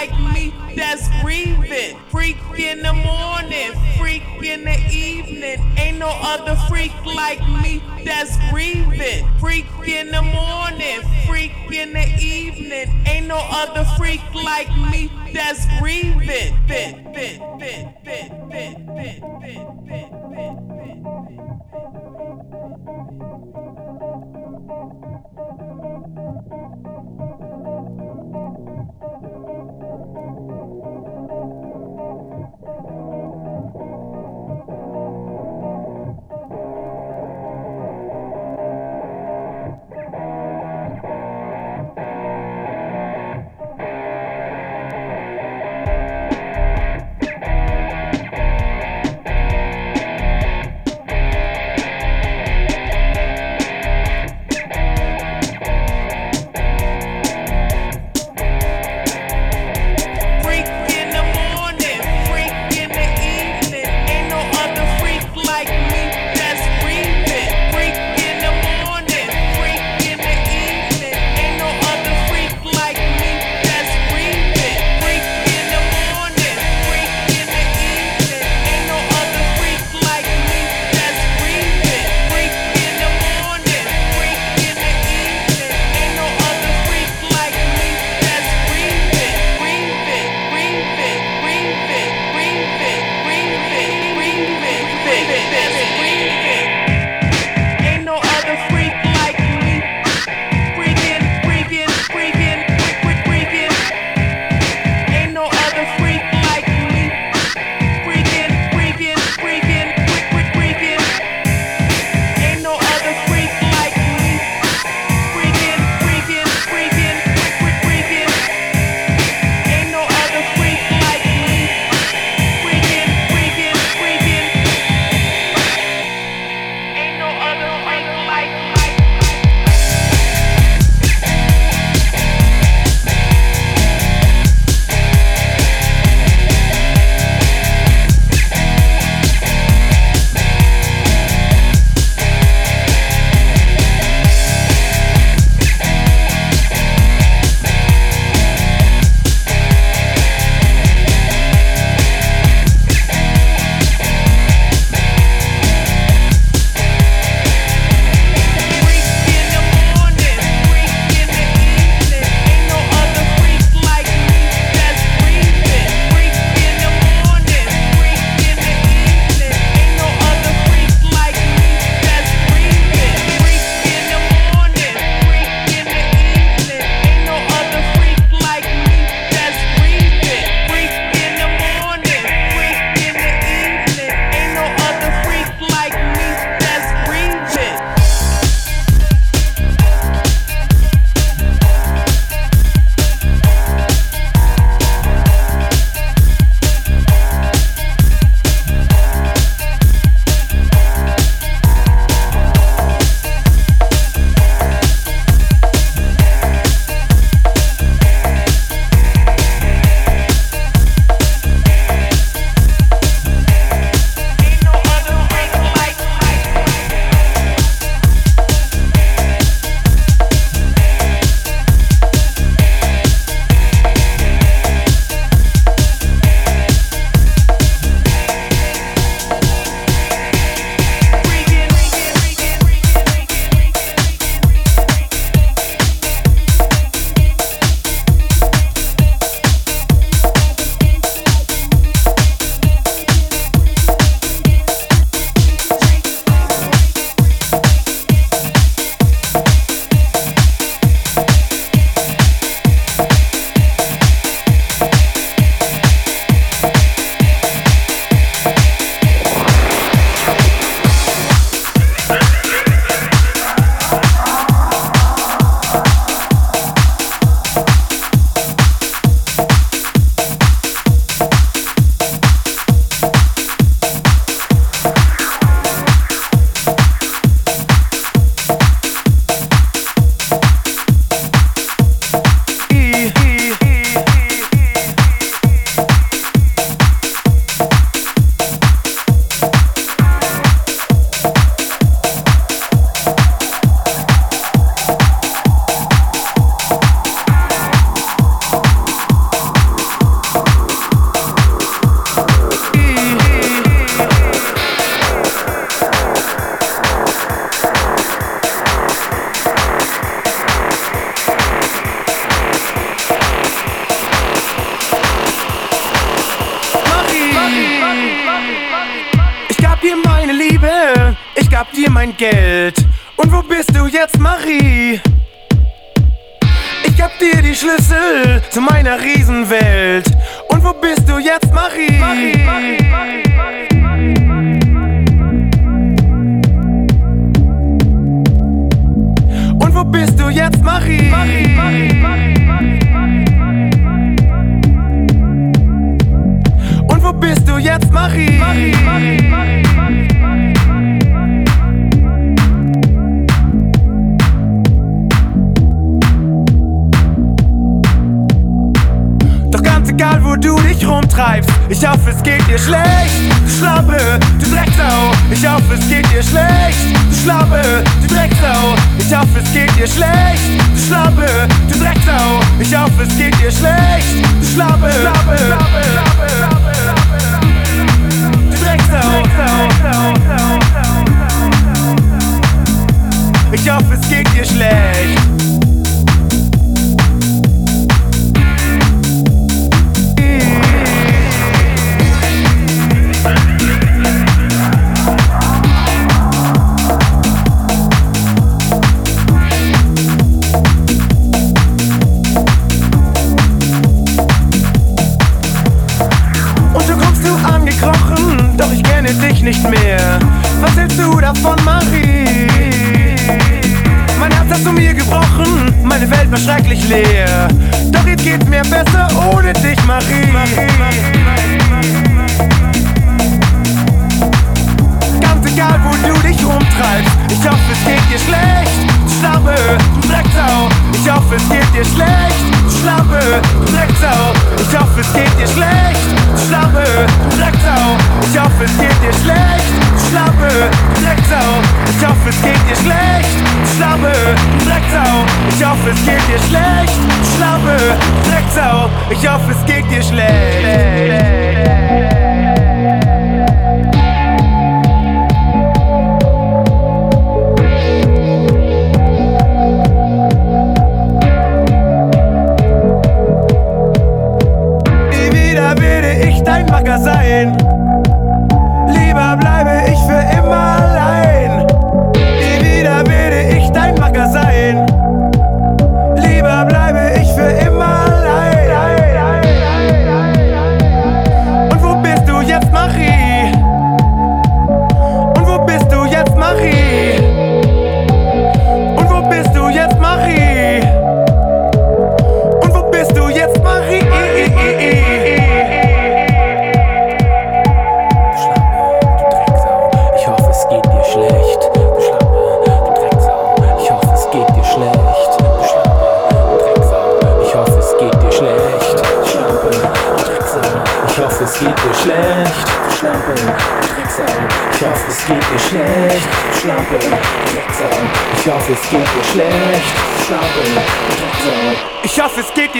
like me that's grieving. Freak in the morning, freak in the evening. Ain't no other freak like me that's grieving. Freak in the morning, freak in the evening. Ain't no other freak like me that's grieving. Thank you. Schrecklich leer. Doch jetzt geht's mir besser ohne dich, Marie. Ganz egal, wo du dich rumtreibst, ich hoffe, es geht dir schlecht. Schlampe, du Drecksau, ich hoffe, es geht dir schlecht. Schlampe, du Drecksau, ich hoffe, es geht dir schlecht. Schlampe, du Drecksau, ich hoffe, es geht dir schlecht. Schlampe, du Drecksau, ich hoffe, es geht dir schlecht. Schlampe, du Drecksau, ich hoffe, es geht dir schlecht. Schlampe, Drecksau, ich hoffe, es geht dir schlecht.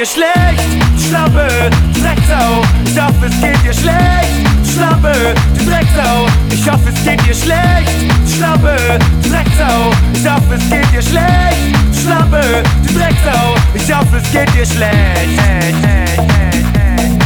dir schlecht, Schlappe, Drecksau. Ich hoffe, es geht dir schlecht, Schlappe, du Drecksau. Ich hoffe, es geht dir schlecht, Schlappe, Drecksau. Ich hoffe, es geht dir schlecht, Schlappe, du Drecksau. Ich hoffe, es geht dir schlecht. Hey, hey, hey,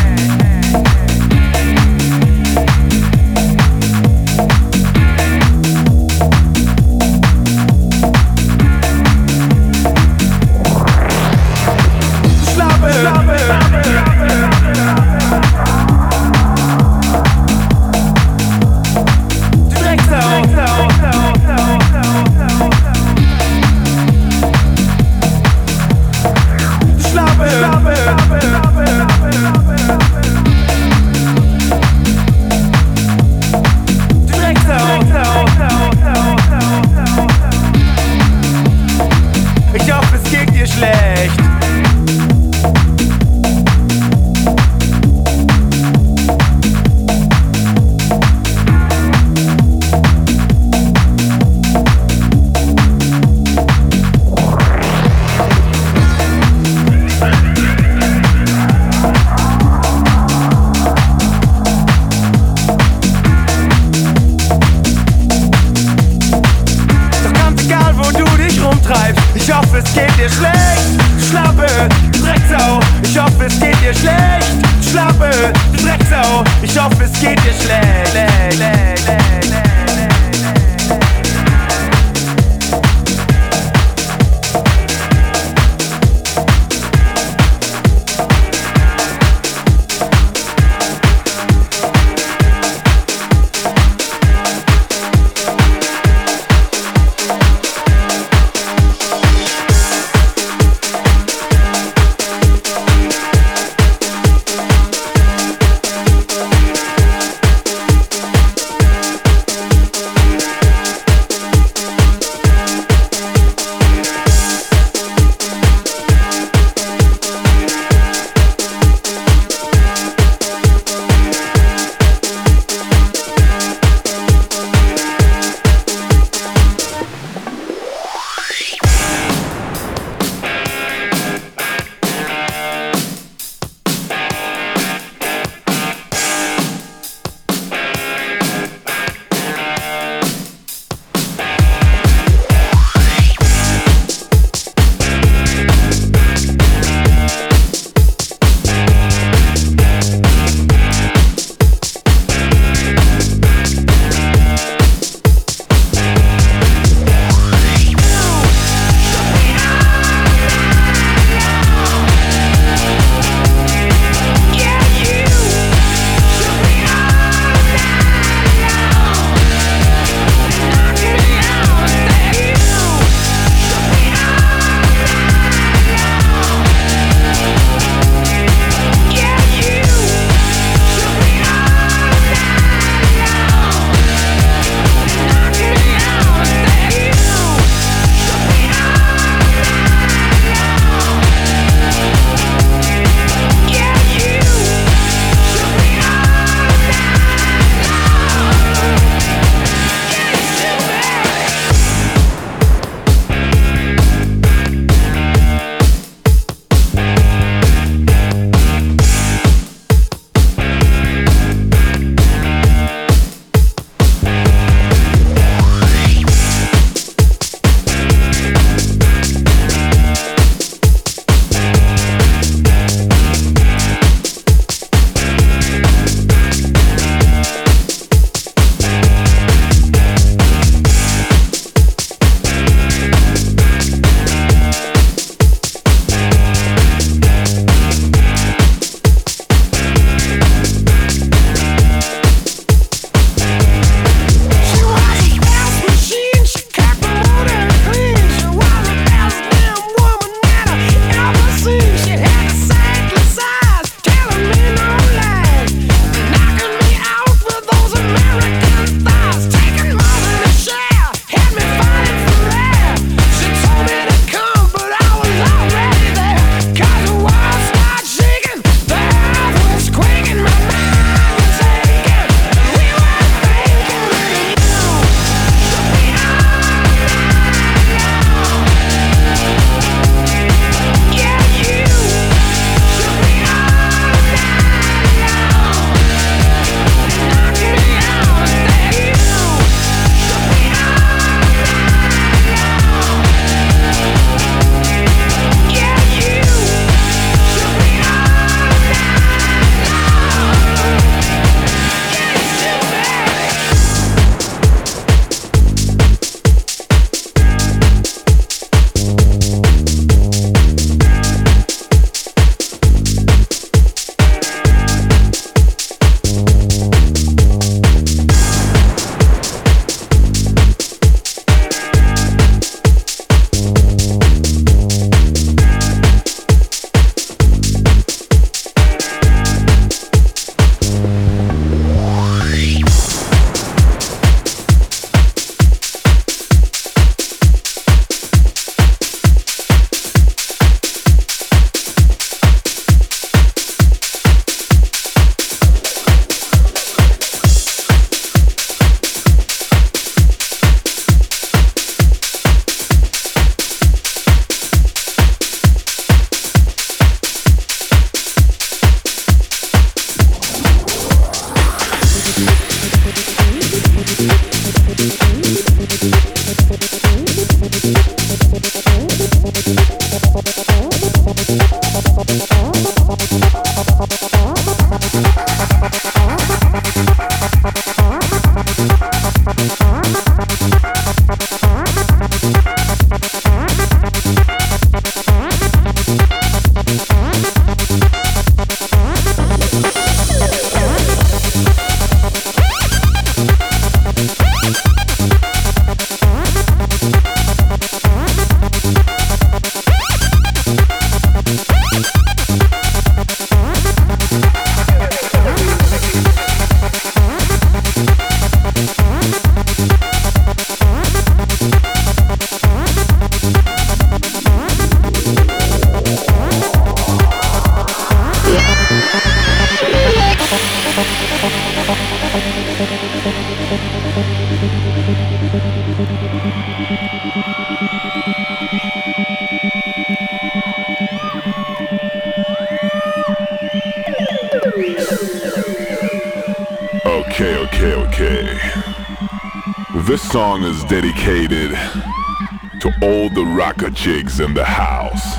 chicks in the house.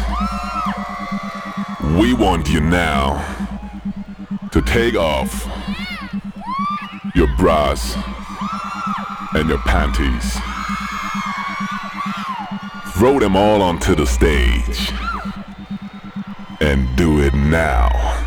We want you now to take off your bras and your panties. Throw them all onto the stage and do it now.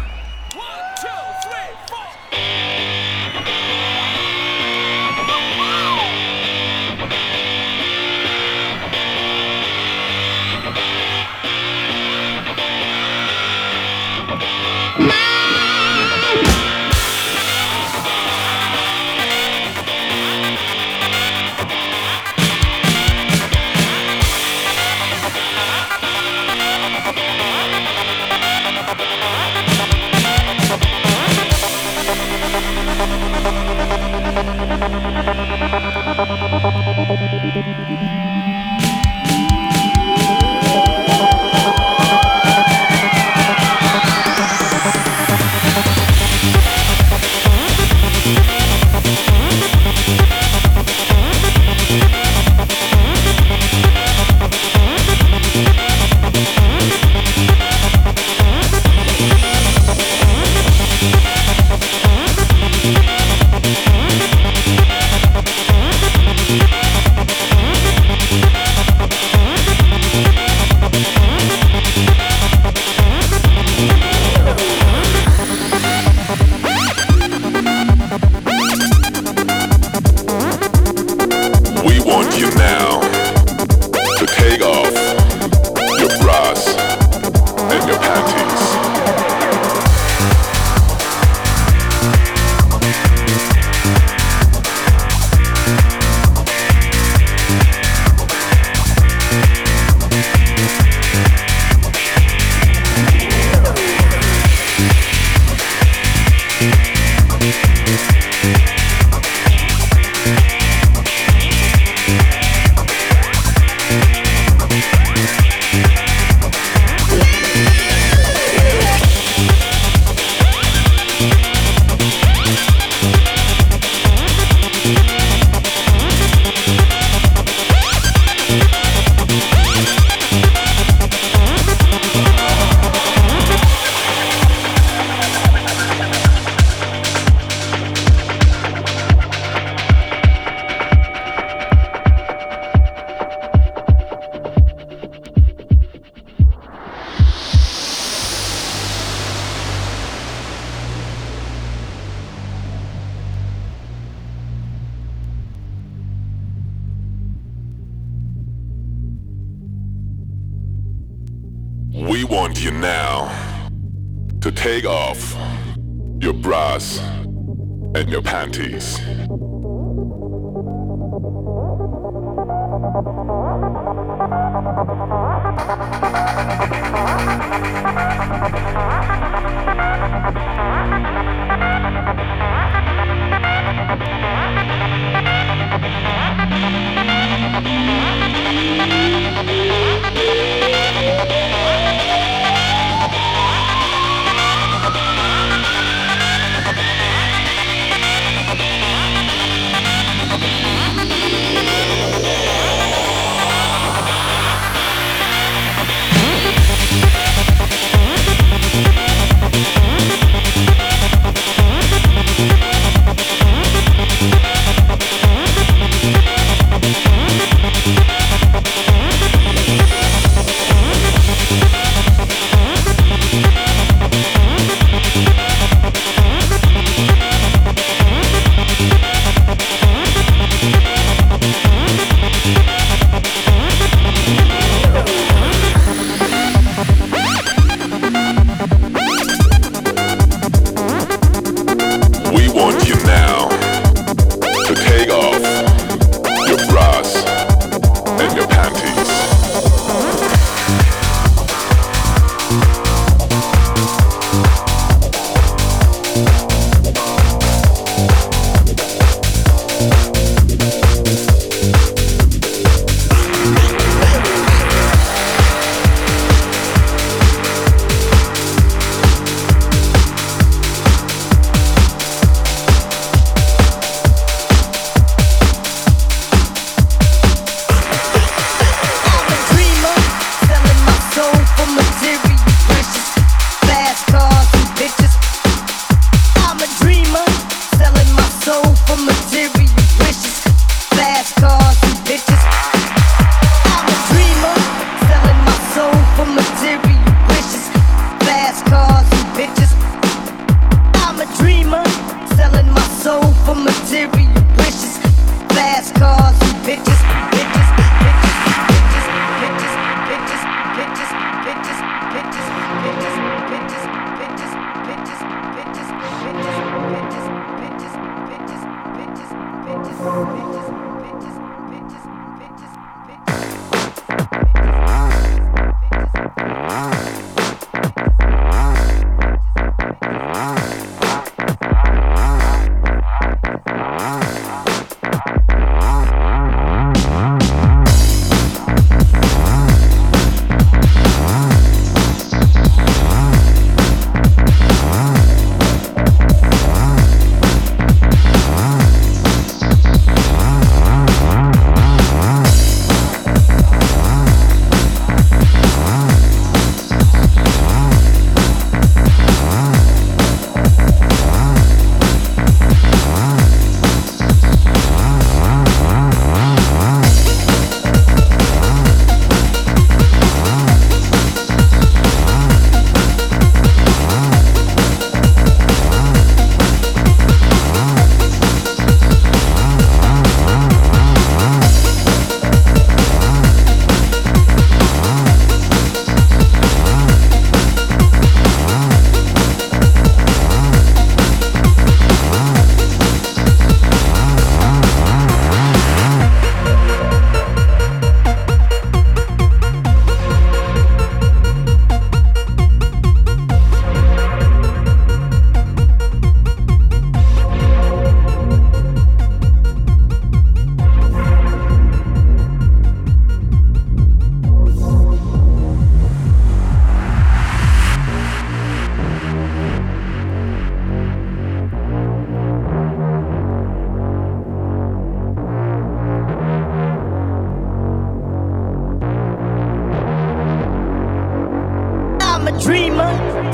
dreamer,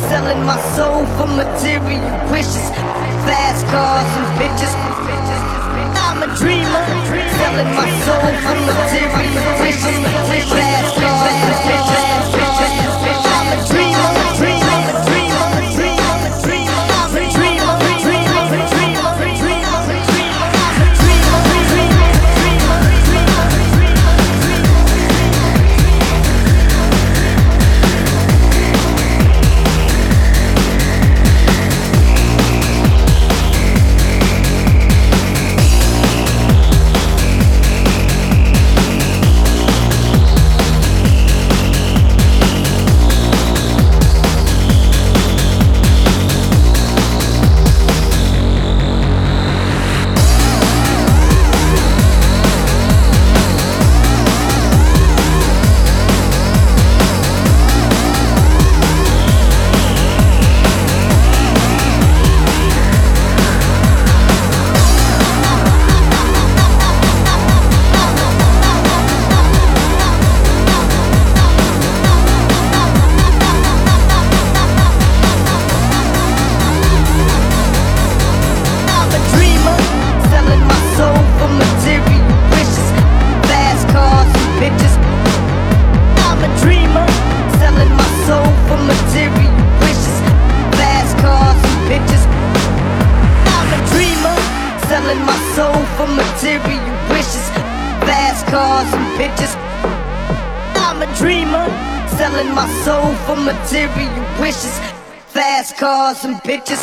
selling my soul for material wishes, fast cars and bitches. I'm a dreamer, selling my soul for material wishes, fast cars and bitches. I'm a dreamer. some bitches.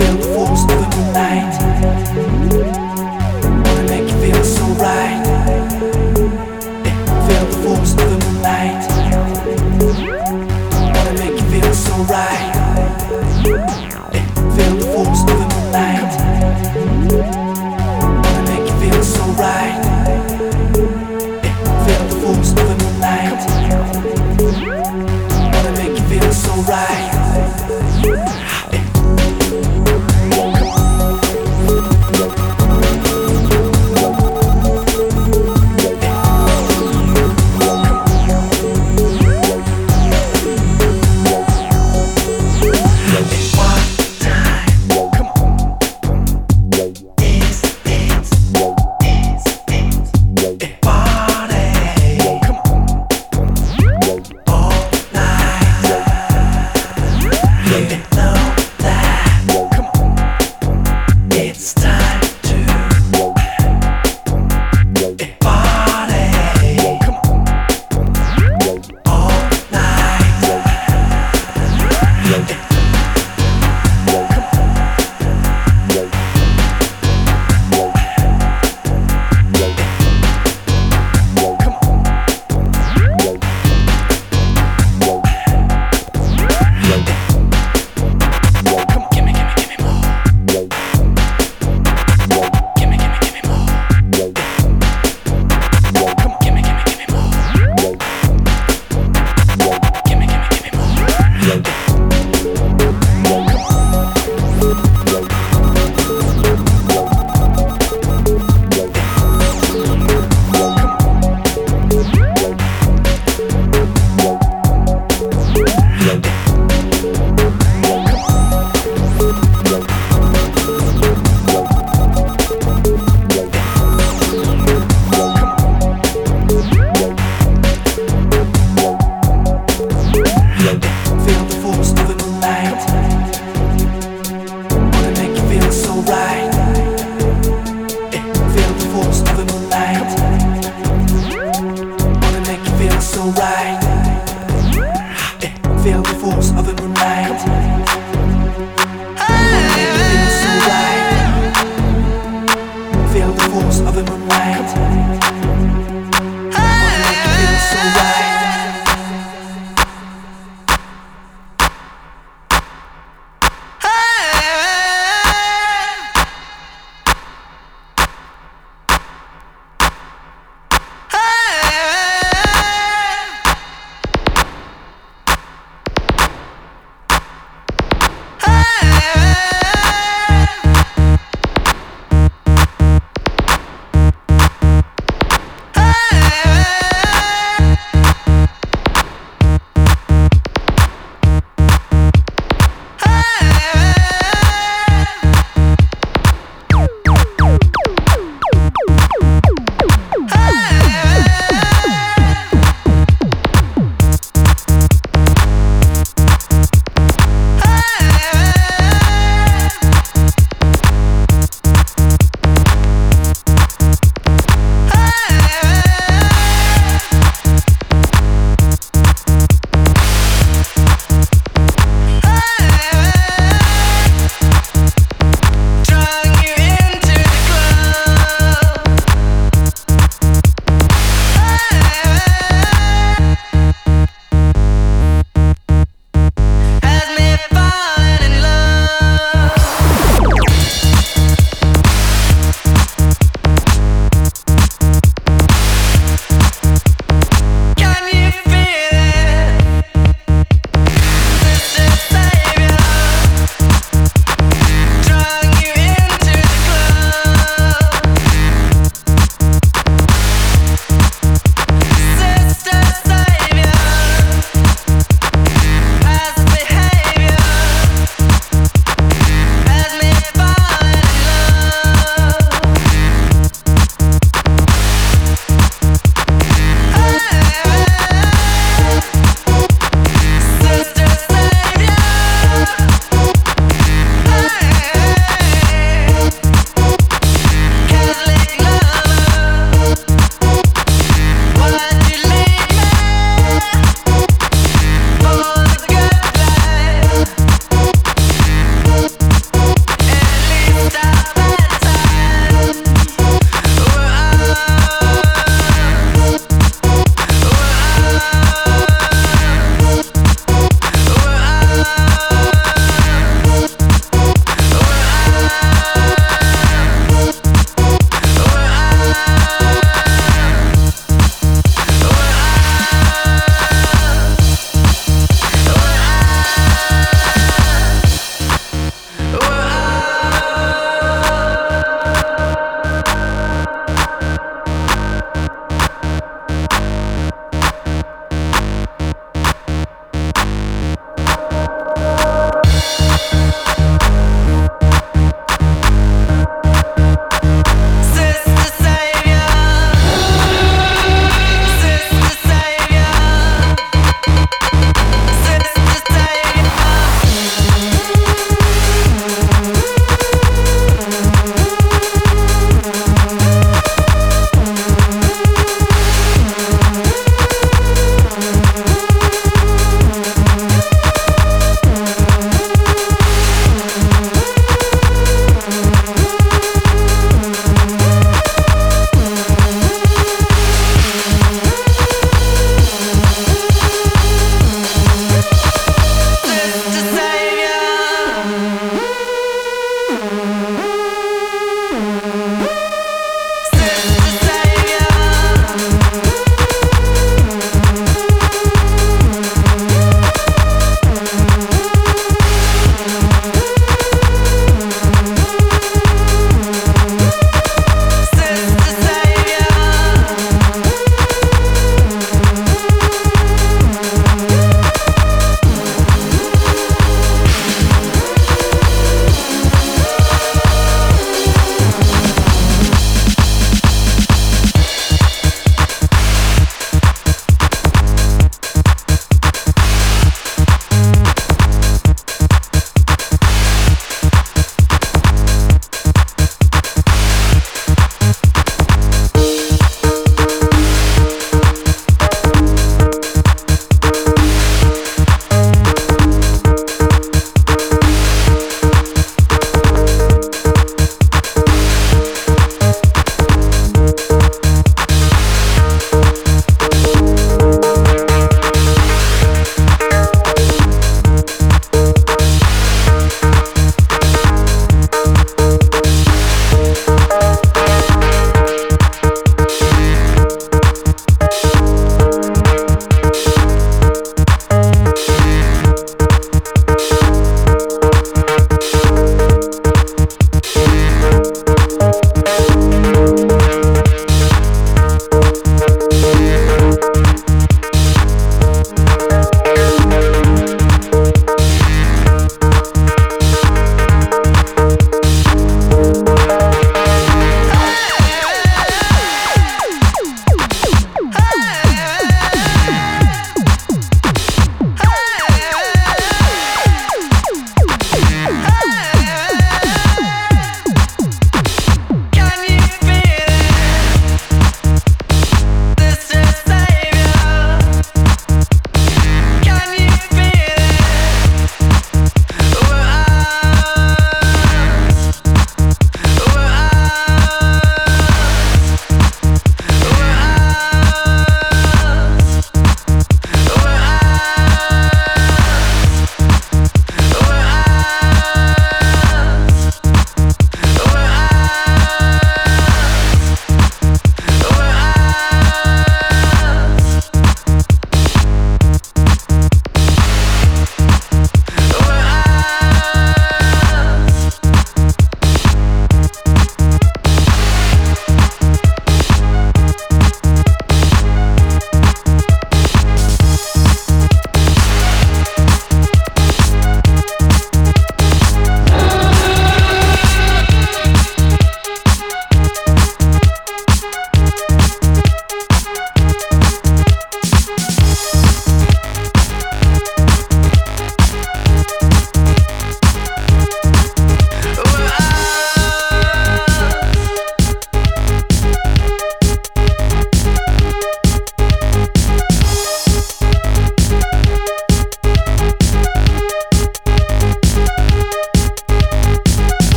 fell full stop. Feel the force of